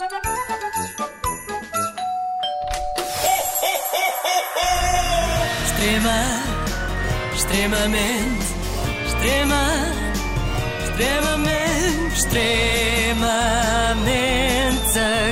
Extrema, extremamente, extrema, extremamente, extremamente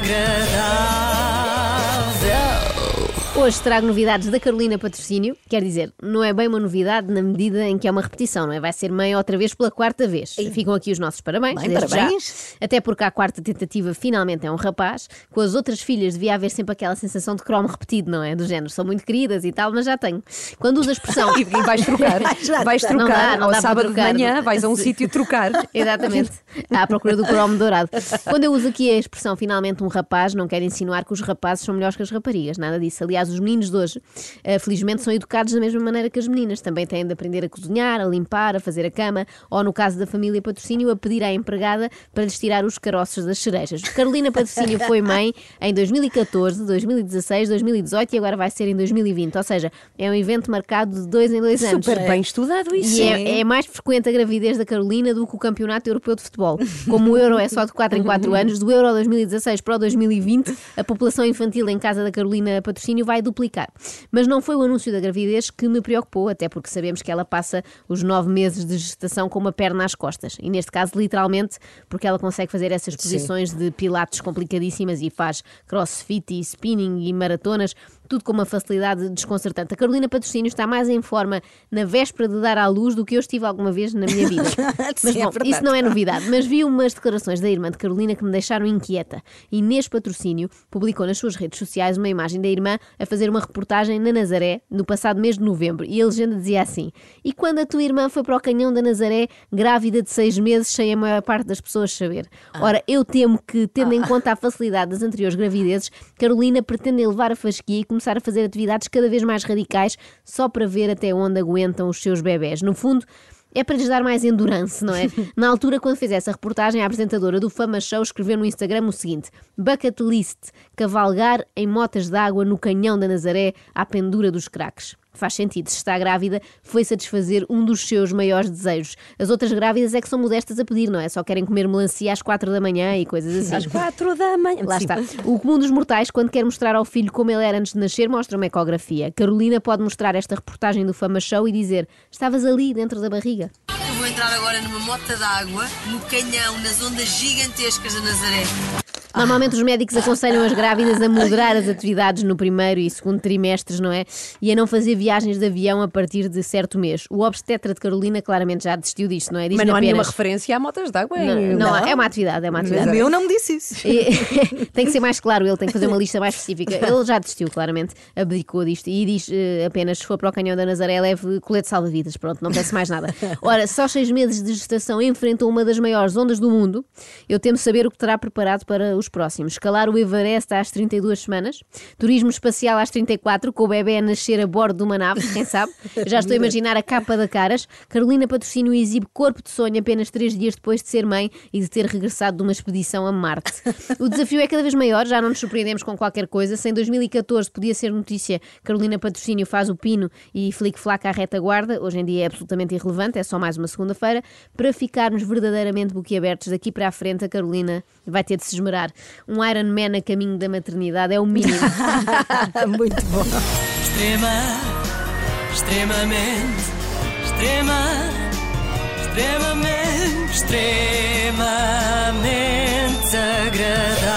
Hoje trago novidades da Carolina Patrocínio. Quer dizer, não é bem uma novidade na medida em que é uma repetição, não é? Vai ser mãe outra vez pela quarta vez. Ficam aqui os nossos parabéns. Bem, desde parabéns. já. Até porque a quarta tentativa finalmente é um rapaz. Com as outras filhas devia haver sempre aquela sensação de cromo repetido, não é? Do género, são muito queridas e tal, mas já tenho. Quando usa a expressão. E, vais trocar. Vais trocar. Não dá, não Ao dá sábado de manhã vais a um sítio trocar. Exatamente. À procura do cromo dourado. Quando eu uso aqui a expressão finalmente um rapaz, não quero insinuar que os rapazes são melhores que as raparigas, nada disso. Aliás, os meninos de hoje, eh, felizmente, são educados da mesma maneira que as meninas. Também têm de aprender a cozinhar, a limpar, a fazer a cama, ou no caso da família Patrocínio, a pedir à empregada para lhes tirar os caroços das cerejas. Carolina Patrocínio foi mãe em 2014, 2016, 2018 e agora vai ser em 2020. Ou seja, é um evento marcado de dois em dois anos. Super bem estudado isso. E é, é mais frequente a gravidez da Carolina do que o Campeonato Europeu de Futebol. Como o Euro é só de 4 em 4 anos, do Euro 2016 para o 2020, a população infantil em casa da Carolina Patrocínio vai duplicar. Mas não foi o anúncio da gravidez que me preocupou, até porque sabemos que ela passa os 9 meses de gestação com uma perna às costas. E neste caso, literalmente, porque ela consegue fazer essas posições de pilates complicadíssimas e faz crossfit e spinning e maratonas, tudo com uma facilidade desconcertante. A Carolina Patrocínio está mais em forma na véspera de dar à luz do que eu estive alguma vez na minha vida. Mas é bom, verdade. isso não é novidade. Mas vi umas declarações da irmã de Carolina que me deixaram inquieta. Inês Patrocínio publicou nas suas redes sociais uma imagem da irmã a fazer uma reportagem na Nazaré no passado mês de novembro. E a legenda dizia assim: E quando a tua irmã foi para o canhão da Nazaré, grávida de seis meses, sem a maior parte das pessoas saber? Ora, eu temo que, tendo em conta a facilidade das anteriores gravidezes, Carolina pretende elevar a fasquia e começar a fazer atividades cada vez mais radicais só para ver até onde aguentam os seus bebés. No fundo, é para lhes dar mais endurance, não é? Na altura, quando fez essa reportagem, a apresentadora do Fama Show escreveu no Instagram o seguinte: Bucket list, cavalgar em motas d'água no canhão da Nazaré à pendura dos craques. Faz sentido, se está grávida, foi satisfazer um dos seus maiores desejos. As outras grávidas é que são modestas a pedir, não é? Só querem comer melancia às quatro da manhã e coisas assim. Às quatro da manhã. Lá Sim. está. O comum dos mortais, quando quer mostrar ao filho como ele era antes de nascer, mostra uma ecografia. Carolina pode mostrar esta reportagem do Fama Show e dizer: Estavas ali dentro da barriga. Eu vou entrar agora numa mota d'água, no canhão, nas ondas gigantescas da Nazaré. Normalmente os médicos aconselham as grávidas a moderar as atividades no primeiro e segundo trimestres, não é? E a não fazer viagens de avião a partir de certo mês. O obstetra de Carolina claramente já desistiu disto, não é? Diz Mas não há nenhuma apenas. referência a motas de água. Não, em- não, é uma atividade, é uma atividade. meu não me disse isso. Tem que ser mais claro, ele tem que fazer uma lista mais específica. Ele já desistiu, claramente, abdicou disto e diz eh, apenas: se for para o canhão da Nazaré, leve colete salva-vidas. Pronto, não peço mais nada. Ora, só seis meses de gestação enfrentou uma das maiores ondas do mundo. Eu temo saber o que terá preparado para os próximos. Escalar o Everest às 32 semanas, turismo espacial às 34, com o bebê a nascer a bordo de uma nave, quem sabe? Já estou a imaginar a capa da caras. Carolina Patrocínio exibe corpo de sonho apenas três dias depois de ser mãe e de ter regressado de uma expedição a Marte. O desafio é cada vez maior, já não nos surpreendemos com qualquer coisa. Se em 2014 podia ser notícia Carolina Patrocínio faz o pino e flic-flac à retaguarda, hoje em dia é absolutamente irrelevante, é só mais uma segunda-feira. Para ficarmos verdadeiramente boquiabertos daqui para a frente, a Carolina vai ter de se esmerar. Um Iron Man a caminho da maternidade é o mínimo. Muito bom. Extrema, extremamente, extrema, extremamente, extremamente desagradável.